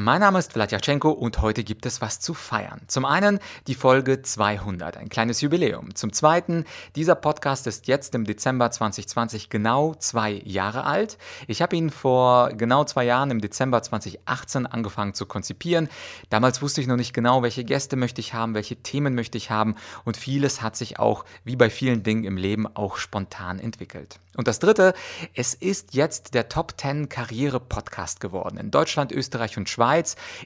Mein Name ist Vladyachenko und heute gibt es was zu feiern. Zum einen die Folge 200, ein kleines Jubiläum. Zum zweiten, dieser Podcast ist jetzt im Dezember 2020 genau zwei Jahre alt. Ich habe ihn vor genau zwei Jahren im Dezember 2018 angefangen zu konzipieren. Damals wusste ich noch nicht genau, welche Gäste möchte ich haben, welche Themen möchte ich haben und vieles hat sich auch, wie bei vielen Dingen im Leben, auch spontan entwickelt. Und das dritte, es ist jetzt der Top 10 Karriere Podcast geworden. In Deutschland, Österreich und Schweiz,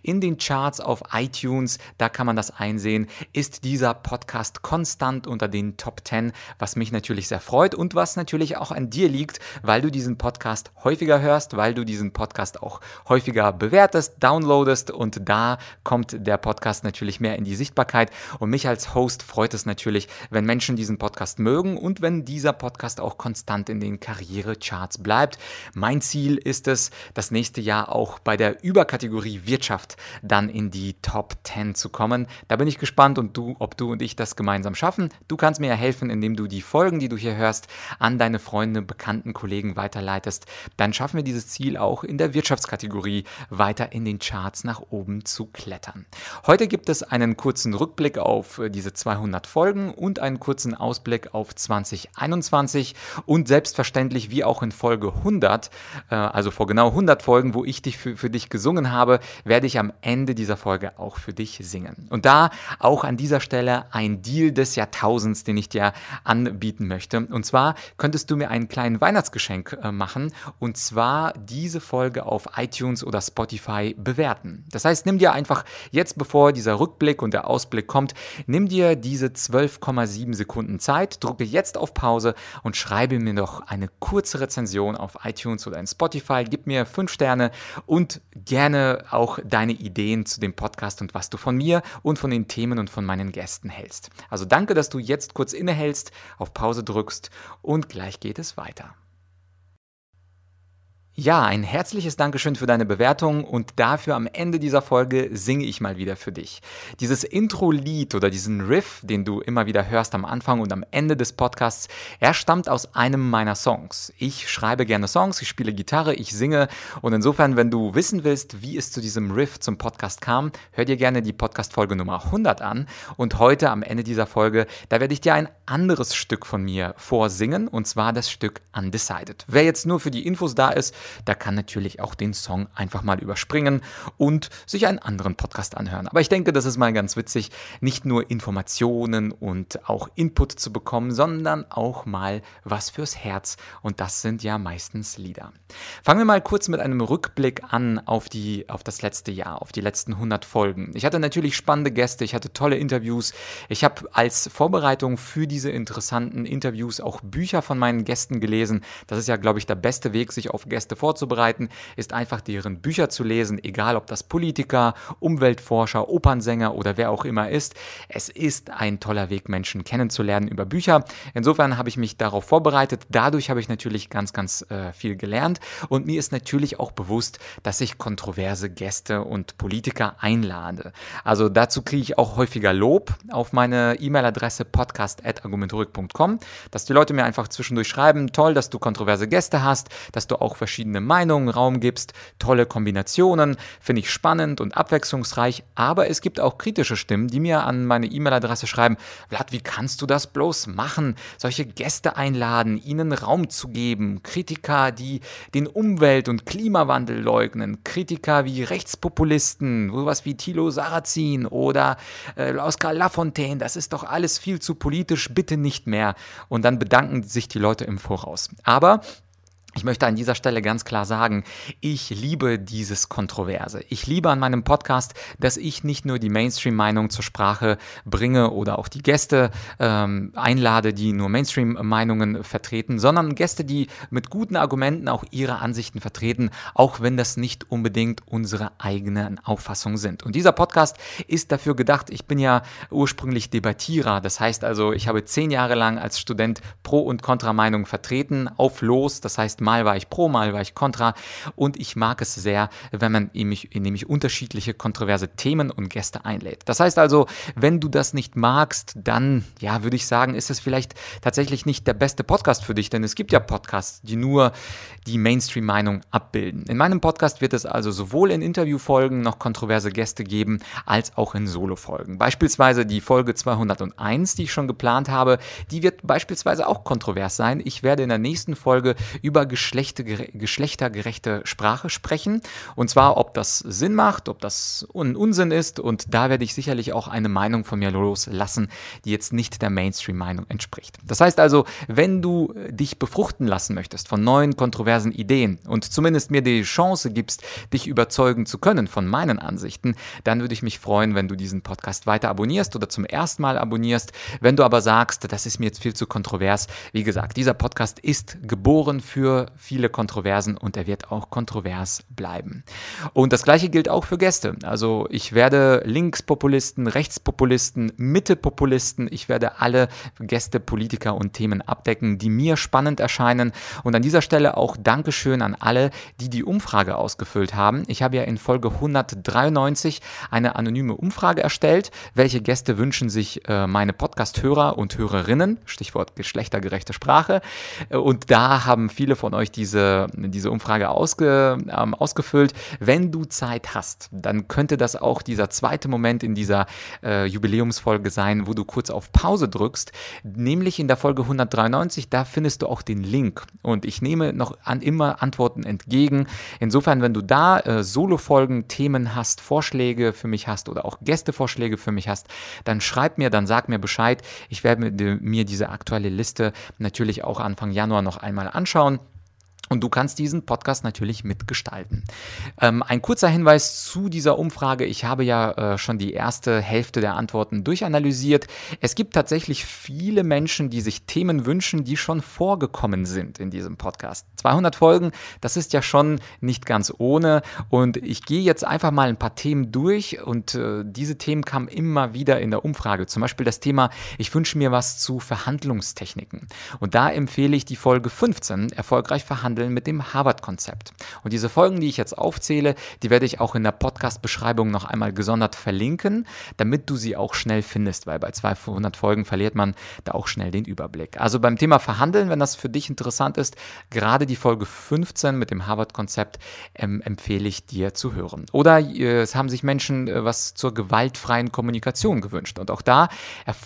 in den Charts auf iTunes, da kann man das einsehen, ist dieser Podcast konstant unter den Top 10, was mich natürlich sehr freut und was natürlich auch an dir liegt, weil du diesen Podcast häufiger hörst, weil du diesen Podcast auch häufiger bewertest, downloadest und da kommt der Podcast natürlich mehr in die Sichtbarkeit. Und mich als Host freut es natürlich, wenn Menschen diesen Podcast mögen und wenn dieser Podcast auch konstant in den Karrierecharts bleibt. Mein Ziel ist es, das nächste Jahr auch bei der Überkategorie Wirtschaft dann in die Top 10 zu kommen. Da bin ich gespannt und du, ob du und ich das gemeinsam schaffen. Du kannst mir ja helfen, indem du die Folgen, die du hier hörst, an deine Freunde, Bekannten, Kollegen weiterleitest. Dann schaffen wir dieses Ziel auch in der Wirtschaftskategorie weiter in den Charts nach oben zu klettern. Heute gibt es einen kurzen Rückblick auf diese 200 Folgen und einen kurzen Ausblick auf 2021 und selbst selbstverständlich wie auch in Folge 100, äh, also vor genau 100 Folgen, wo ich dich für, für dich gesungen habe, werde ich am Ende dieser Folge auch für dich singen. Und da auch an dieser Stelle ein Deal des Jahrtausends, den ich dir anbieten möchte. Und zwar könntest du mir einen kleinen Weihnachtsgeschenk äh, machen und zwar diese Folge auf iTunes oder Spotify bewerten. Das heißt, nimm dir einfach jetzt, bevor dieser Rückblick und der Ausblick kommt, nimm dir diese 12,7 Sekunden Zeit, drücke jetzt auf Pause und schreibe mir doch eine kurze Rezension auf iTunes oder in Spotify. Gib mir fünf Sterne und gerne auch deine Ideen zu dem Podcast und was du von mir und von den Themen und von meinen Gästen hältst. Also danke, dass du jetzt kurz innehältst, auf Pause drückst und gleich geht es weiter. Ja, ein herzliches Dankeschön für deine Bewertung und dafür am Ende dieser Folge singe ich mal wieder für dich. Dieses Intro-Lied oder diesen Riff, den du immer wieder hörst am Anfang und am Ende des Podcasts, er stammt aus einem meiner Songs. Ich schreibe gerne Songs, ich spiele Gitarre, ich singe und insofern, wenn du wissen willst, wie es zu diesem Riff zum Podcast kam, hör dir gerne die Podcast-Folge Nummer 100 an und heute am Ende dieser Folge, da werde ich dir ein anderes Stück von mir vorsingen und zwar das Stück Undecided. Wer jetzt nur für die Infos da ist, der kann natürlich auch den Song einfach mal überspringen und sich einen anderen Podcast anhören. Aber ich denke, das ist mal ganz witzig, nicht nur Informationen und auch Input zu bekommen, sondern auch mal was fürs Herz. Und das sind ja meistens Lieder. Fangen wir mal kurz mit einem Rückblick an auf, die, auf das letzte Jahr, auf die letzten 100 Folgen. Ich hatte natürlich spannende Gäste, ich hatte tolle Interviews. Ich habe als Vorbereitung für diese interessanten Interviews auch Bücher von meinen Gästen gelesen. Das ist ja, glaube ich, der beste Weg, sich auf Gäste vorzubereiten, ist einfach deren Bücher zu lesen, egal ob das Politiker, Umweltforscher, Opernsänger oder wer auch immer ist. Es ist ein toller Weg, Menschen kennenzulernen über Bücher. Insofern habe ich mich darauf vorbereitet. Dadurch habe ich natürlich ganz, ganz äh, viel gelernt. Und mir ist natürlich auch bewusst, dass ich kontroverse Gäste und Politiker einlade. Also dazu kriege ich auch häufiger Lob auf meine E-Mail-Adresse podcast.argumentorik.com, dass die Leute mir einfach zwischendurch schreiben, toll, dass du kontroverse Gäste hast, dass du auch verschiedene Meinungen Raum gibst, tolle Kombinationen, finde ich spannend und abwechslungsreich, aber es gibt auch kritische Stimmen, die mir an meine E-Mail-Adresse schreiben, Vlad, wie kannst du das bloß machen, solche Gäste einladen, ihnen Raum zu geben, Kritiker, die den Umwelt- und Klimawandel leugnen, Kritiker wie Rechtspopulisten, sowas wie Thilo Sarrazin oder äh, Oskar Lafontaine, das ist doch alles viel zu politisch, bitte nicht mehr. Und dann bedanken sich die Leute im Voraus. Aber ich möchte an dieser Stelle ganz klar sagen, ich liebe dieses Kontroverse. Ich liebe an meinem Podcast, dass ich nicht nur die Mainstream-Meinung zur Sprache bringe oder auch die Gäste ähm, einlade, die nur Mainstream-Meinungen vertreten, sondern Gäste, die mit guten Argumenten auch ihre Ansichten vertreten, auch wenn das nicht unbedingt unsere eigenen Auffassungen sind. Und dieser Podcast ist dafür gedacht, ich bin ja ursprünglich Debattierer, das heißt also, ich habe zehn Jahre lang als Student Pro- und Kontra-Meinung vertreten, auf Los, das heißt Mal war ich pro, mal war ich kontra. Und ich mag es sehr, wenn man nämlich, unterschiedliche kontroverse Themen und Gäste einlädt. Das heißt also, wenn du das nicht magst, dann, ja, würde ich sagen, ist es vielleicht tatsächlich nicht der beste Podcast für dich, denn es gibt ja Podcasts, die nur die Mainstream-Meinung abbilden. In meinem Podcast wird es also sowohl in Interviewfolgen noch kontroverse Gäste geben, als auch in Solo-Folgen. Beispielsweise die Folge 201, die ich schon geplant habe, die wird beispielsweise auch kontrovers sein. Ich werde in der nächsten Folge über geschlechtergerechte Sprache sprechen. Und zwar, ob das Sinn macht, ob das un Unsinn ist. Und da werde ich sicherlich auch eine Meinung von mir loslassen, die jetzt nicht der Mainstream-Meinung entspricht. Das heißt also, wenn du dich befruchten lassen möchtest von neuen kontroversen Ideen und zumindest mir die Chance gibst, dich überzeugen zu können von meinen Ansichten, dann würde ich mich freuen, wenn du diesen Podcast weiter abonnierst oder zum ersten Mal abonnierst. Wenn du aber sagst, das ist mir jetzt viel zu kontrovers, wie gesagt, dieser Podcast ist geboren für viele Kontroversen und er wird auch kontrovers bleiben. Und das gleiche gilt auch für Gäste. Also ich werde Linkspopulisten, Rechtspopulisten, Mittepopulisten, ich werde alle Gäste, Politiker und Themen abdecken, die mir spannend erscheinen. Und an dieser Stelle auch Dankeschön an alle, die die Umfrage ausgefüllt haben. Ich habe ja in Folge 193 eine anonyme Umfrage erstellt. Welche Gäste wünschen sich äh, meine Podcast-Hörer und Hörerinnen? Stichwort geschlechtergerechte Sprache. Äh, und da haben viele von euch diese, diese Umfrage ausge, ähm, ausgefüllt. Wenn du Zeit hast, dann könnte das auch dieser zweite Moment in dieser äh, Jubiläumsfolge sein, wo du kurz auf Pause drückst. Nämlich in der Folge 193, da findest du auch den Link. Und ich nehme noch an immer Antworten entgegen. Insofern, wenn du da äh, Solo-Folgen, Themen hast, Vorschläge für mich hast oder auch Gästevorschläge für mich hast, dann schreib mir, dann sag mir Bescheid. Ich werde mir diese aktuelle Liste natürlich auch Anfang Januar noch einmal anschauen. Und du kannst diesen Podcast natürlich mitgestalten. Ähm, ein kurzer Hinweis zu dieser Umfrage. Ich habe ja äh, schon die erste Hälfte der Antworten durchanalysiert. Es gibt tatsächlich viele Menschen, die sich Themen wünschen, die schon vorgekommen sind in diesem Podcast. 200 Folgen, das ist ja schon nicht ganz ohne. Und ich gehe jetzt einfach mal ein paar Themen durch und äh, diese Themen kamen immer wieder in der Umfrage. Zum Beispiel das Thema, ich wünsche mir was zu Verhandlungstechniken. Und da empfehle ich die Folge 15, erfolgreich verhandeln Handeln mit dem Harvard-Konzept. Und diese Folgen, die ich jetzt aufzähle, die werde ich auch in der Podcast-Beschreibung noch einmal gesondert verlinken, damit du sie auch schnell findest, weil bei 200 Folgen verliert man da auch schnell den Überblick. Also beim Thema Verhandeln, wenn das für dich interessant ist, gerade die Folge 15 mit dem Harvard-Konzept ähm, empfehle ich dir zu hören. Oder äh, es haben sich Menschen äh, was zur gewaltfreien Kommunikation gewünscht. Und auch da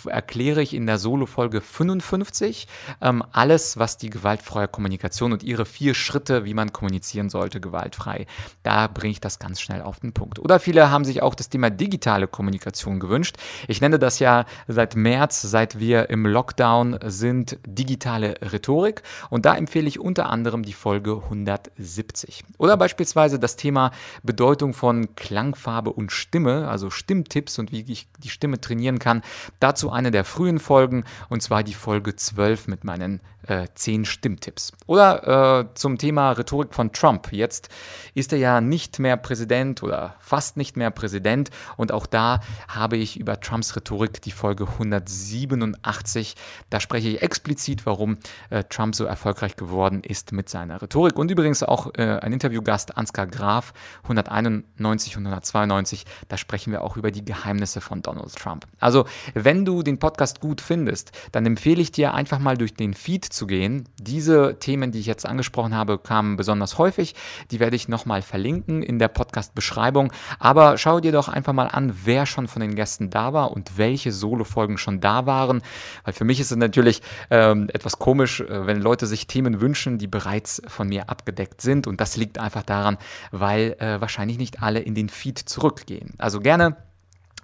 erkläre ich in der Solo-Folge 55 ähm, alles, was die gewaltfreie Kommunikation und ihre vier Schritte, wie man kommunizieren sollte, gewaltfrei. Da bringe ich das ganz schnell auf den Punkt. Oder viele haben sich auch das Thema digitale Kommunikation gewünscht. Ich nenne das ja seit März, seit wir im Lockdown sind, digitale Rhetorik. Und da empfehle ich unter anderem die Folge 170. Oder beispielsweise das Thema Bedeutung von Klangfarbe und Stimme, also Stimmtipps und wie ich die Stimme trainieren kann. Dazu eine der frühen Folgen und zwar die Folge 12 mit meinen äh, 10 Stimmtipps. Oder äh, zum Thema Rhetorik von Trump. Jetzt ist er ja nicht mehr Präsident oder fast nicht mehr Präsident und auch da habe ich über Trumps Rhetorik die Folge 187. Da spreche ich explizit, warum äh, Trump so erfolgreich geworden ist mit seiner Rhetorik und übrigens auch äh, ein Interviewgast Ansgar Graf 191 und 192. Da sprechen wir auch über die Geheimnisse von Donald Trump. Also wenn du den Podcast gut findest, dann empfehle ich dir einfach mal durch den Feed zu gehen. Diese Themen, die ich jetzt angesprochen angesprochen habe, kamen besonders häufig. Die werde ich nochmal verlinken in der Podcast-Beschreibung. Aber schau dir doch einfach mal an, wer schon von den Gästen da war und welche Solo-Folgen schon da waren. Weil für mich ist es natürlich ähm, etwas komisch, äh, wenn Leute sich Themen wünschen, die bereits von mir abgedeckt sind. Und das liegt einfach daran, weil äh, wahrscheinlich nicht alle in den Feed zurückgehen. Also gerne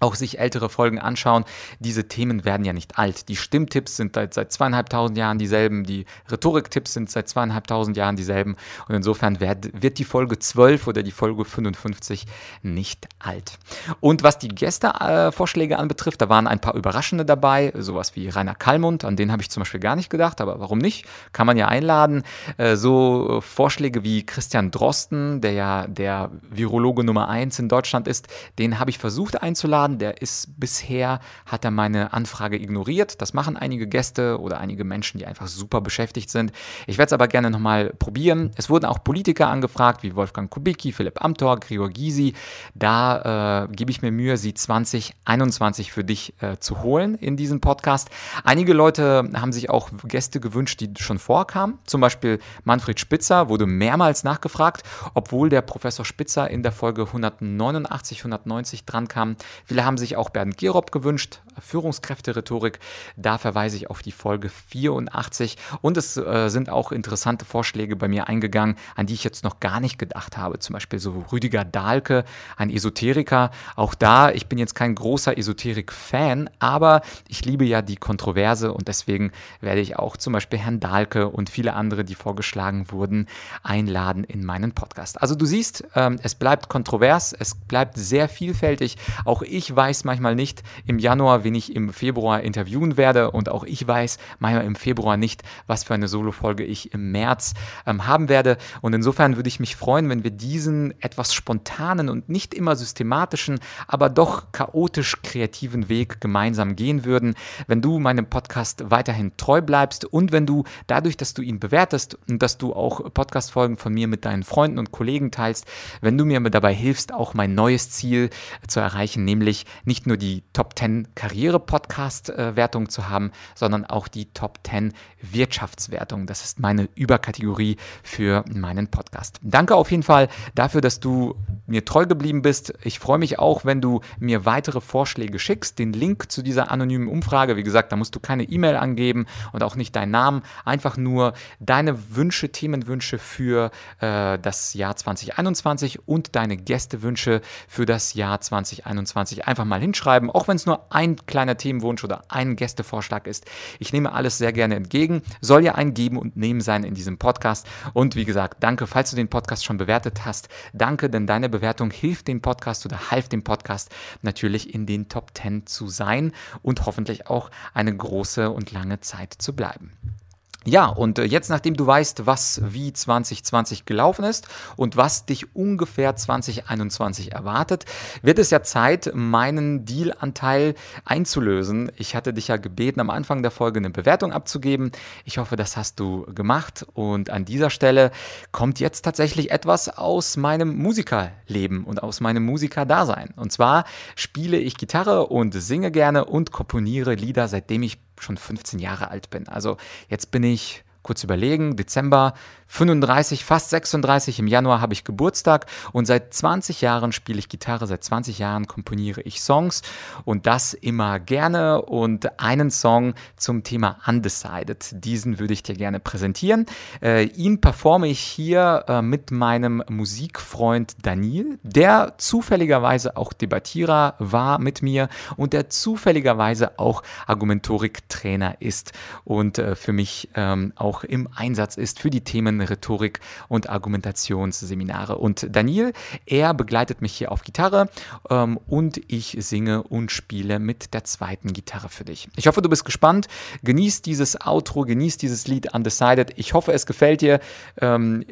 auch sich ältere Folgen anschauen. Diese Themen werden ja nicht alt. Die Stimmtipps sind seit, seit zweieinhalbtausend Jahren dieselben, die Rhetoriktipps sind seit zweieinhalbtausend Jahren dieselben und insofern wird, wird die Folge 12 oder die Folge 55 nicht alt. Und was die Gästevorschläge äh, anbetrifft, da waren ein paar Überraschende dabei, sowas wie Rainer Kallmund, an den habe ich zum Beispiel gar nicht gedacht, aber warum nicht? Kann man ja einladen. Äh, so Vorschläge wie Christian Drosten, der ja der Virologe Nummer 1 in Deutschland ist, den habe ich versucht einzuladen einzuladen. Der ist bisher, hat er meine Anfrage ignoriert. Das machen einige Gäste oder einige Menschen, die einfach super beschäftigt sind. Ich werde es aber gerne nochmal probieren. Es wurden auch Politiker angefragt, wie Wolfgang Kubicki, Philipp Amthor, Gregor Gysi. Da äh, gebe ich mir Mühe, sie 2021 für dich äh, zu holen in diesem Podcast. Einige Leute haben sich auch Gäste gewünscht, die schon vorkamen. Zum Beispiel Manfred Spitzer wurde mehrmals nachgefragt, obwohl der Professor Spitzer in der Folge 189, 190 dran kam. Viele haben sich auch Bernd Gerob gewünscht, Führungskräfte-Rhetorik. Da verweise ich auf die Folge 84. Und es äh, sind auch interessante Vorschläge bei mir eingegangen, an die ich jetzt noch gar nicht gedacht habe. Zum Beispiel so Rüdiger Dahlke, ein Esoteriker. Auch da, ich bin jetzt kein großer Esoterik-Fan, aber ich liebe ja die Kontroverse und deswegen werde ich auch zum Beispiel Herrn Dahlke und viele andere, die vorgeschlagen wurden, einladen in meinen Podcast. Also du siehst, ähm, es bleibt kontrovers, es bleibt sehr vielfältig. Auch ich weiß manchmal nicht im Januar, wen ich im Februar interviewen werde und auch ich weiß manchmal im Februar nicht, was für eine Solo-Folge ich im März ähm, haben werde. Und insofern würde ich mich freuen, wenn wir diesen etwas spontanen und nicht immer systematischen, aber doch chaotisch kreativen Weg gemeinsam gehen würden. Wenn du meinem Podcast weiterhin treu bleibst und wenn du dadurch, dass du ihn bewertest und dass du auch Podcast-Folgen von mir mit deinen Freunden und Kollegen teilst, wenn du mir dabei hilfst, auch mein neues Ziel zu erreichen, nämlich nicht nur die Top 10 Karriere-Podcast-Wertung zu haben, sondern auch die Top 10 Wirtschaftswertung. Das ist meine Überkategorie für meinen Podcast. Danke auf jeden Fall dafür, dass du mir treu geblieben bist. Ich freue mich auch, wenn du mir weitere Vorschläge schickst. Den Link zu dieser anonymen Umfrage, wie gesagt, da musst du keine E-Mail angeben und auch nicht deinen Namen. Einfach nur deine Wünsche, Themenwünsche für äh, das Jahr 2021 und deine Gästewünsche für das Jahr 2021 einfach mal hinschreiben, auch wenn es nur ein kleiner Themenwunsch oder ein Gästevorschlag ist. Ich nehme alles sehr gerne entgegen. Soll ja ein Geben und Nehmen sein in diesem Podcast. Und wie gesagt, danke, falls du den Podcast schon bewertet hast. Danke, denn deine Bewertung hilft dem Podcast oder half dem Podcast natürlich in den Top 10 zu sein und hoffentlich auch eine große und lange Zeit zu bleiben. Ja, und äh, jetzt, nachdem du weißt, was wie 2020 gelaufen ist und was dich ungefähr 2021 erwartet, wird es ja Zeit, meinen Dealanteil einzulösen. Ich hatte dich ja gebeten, am Anfang der Folge eine Bewertung abzugeben. Ich hoffe, das hast du gemacht. Und an dieser Stelle kommt jetzt tatsächlich etwas aus meinem Musikerleben und aus meinem Musikerdasein. Und zwar spiele ich Gitarre und singe gerne und komponiere Lieder, seitdem ich schon 15 Jahre alt bin. Also jetzt bin ich kurz überlegen, Dezember 35, fast 36. Im Januar habe ich Geburtstag und seit 20 Jahren spiele ich Gitarre, seit 20 Jahren komponiere ich Songs und das immer gerne. Und einen Song zum Thema Undecided, diesen würde ich dir gerne präsentieren. Äh, ihn performe ich hier äh, mit meinem Musikfreund Daniel, der zufälligerweise auch Debattierer war mit mir und der zufälligerweise auch Argumentorik-Trainer ist und äh, für mich ähm, auch im Einsatz ist für die Themen Rhetorik und Argumentationsseminare. Und Daniel, er begleitet mich hier auf Gitarre ähm, und ich singe und spiele mit der zweiten Gitarre für dich. Ich hoffe, du bist gespannt. Genieß dieses Outro, genieß dieses Lied Undecided. Ich hoffe, es gefällt dir. Ähm,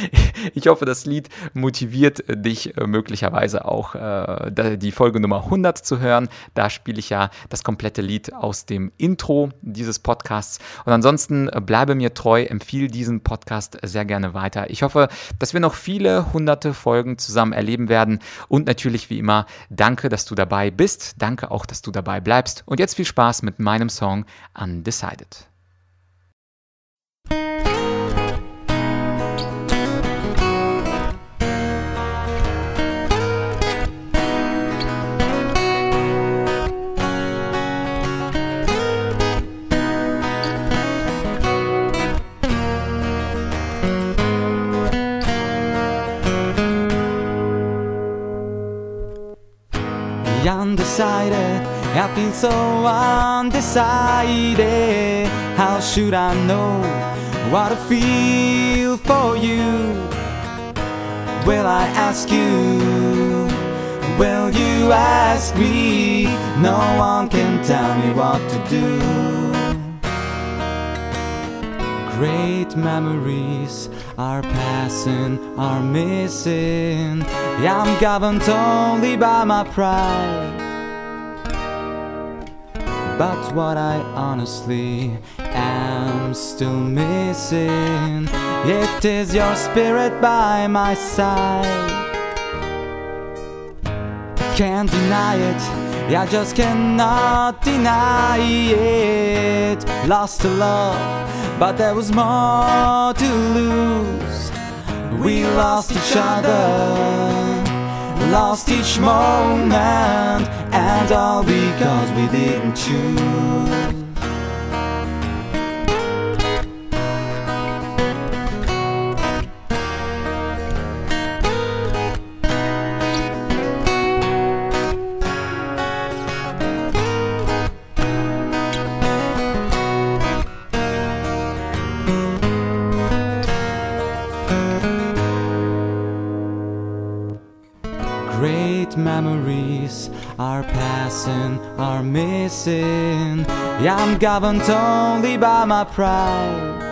ich hoffe, das Lied motiviert dich äh, möglicherweise auch äh, die Folge Nummer 100 zu hören. Da spiele ich ja das komplette Lied aus dem Intro dieses Podcasts. Und ansonsten äh, bleibe mir treu, empfehle diesen Podcast sehr gerne weiter. Ich hoffe, dass wir noch viele hunderte Folgen zusammen erleben werden. Und natürlich wie immer, danke, dass du dabei bist. Danke auch, dass du dabei bleibst. Und jetzt viel Spaß mit meinem Song undecided. So undecided. How should I know what I feel for you? Will I ask you? Will you ask me? No one can tell me what to do. Great memories are passing, are missing. Yeah, I'm governed only by my pride. But what I honestly am still missing, it is your spirit by my side. Can't deny it, I just cannot deny it. Lost to love, but there was more to lose. We lost each other lost each moment, and all because we didn't choose. Missing. Yeah, I'm governed only by my pride.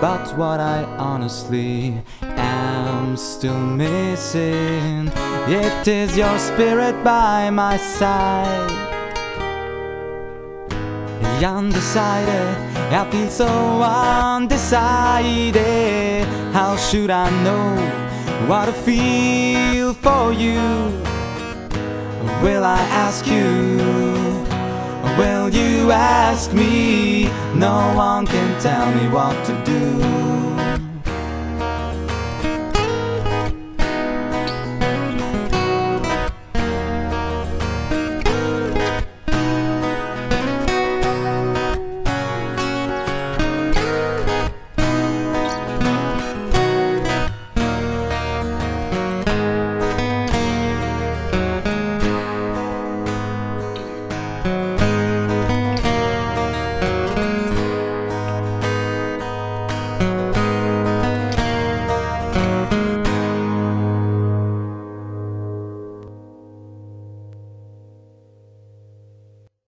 But what I honestly am still missing, it is your spirit by my side. Undecided, I feel so undecided. How should I know? what I feel for you. Will I ask you? Will you ask me? No one can tell me what to do.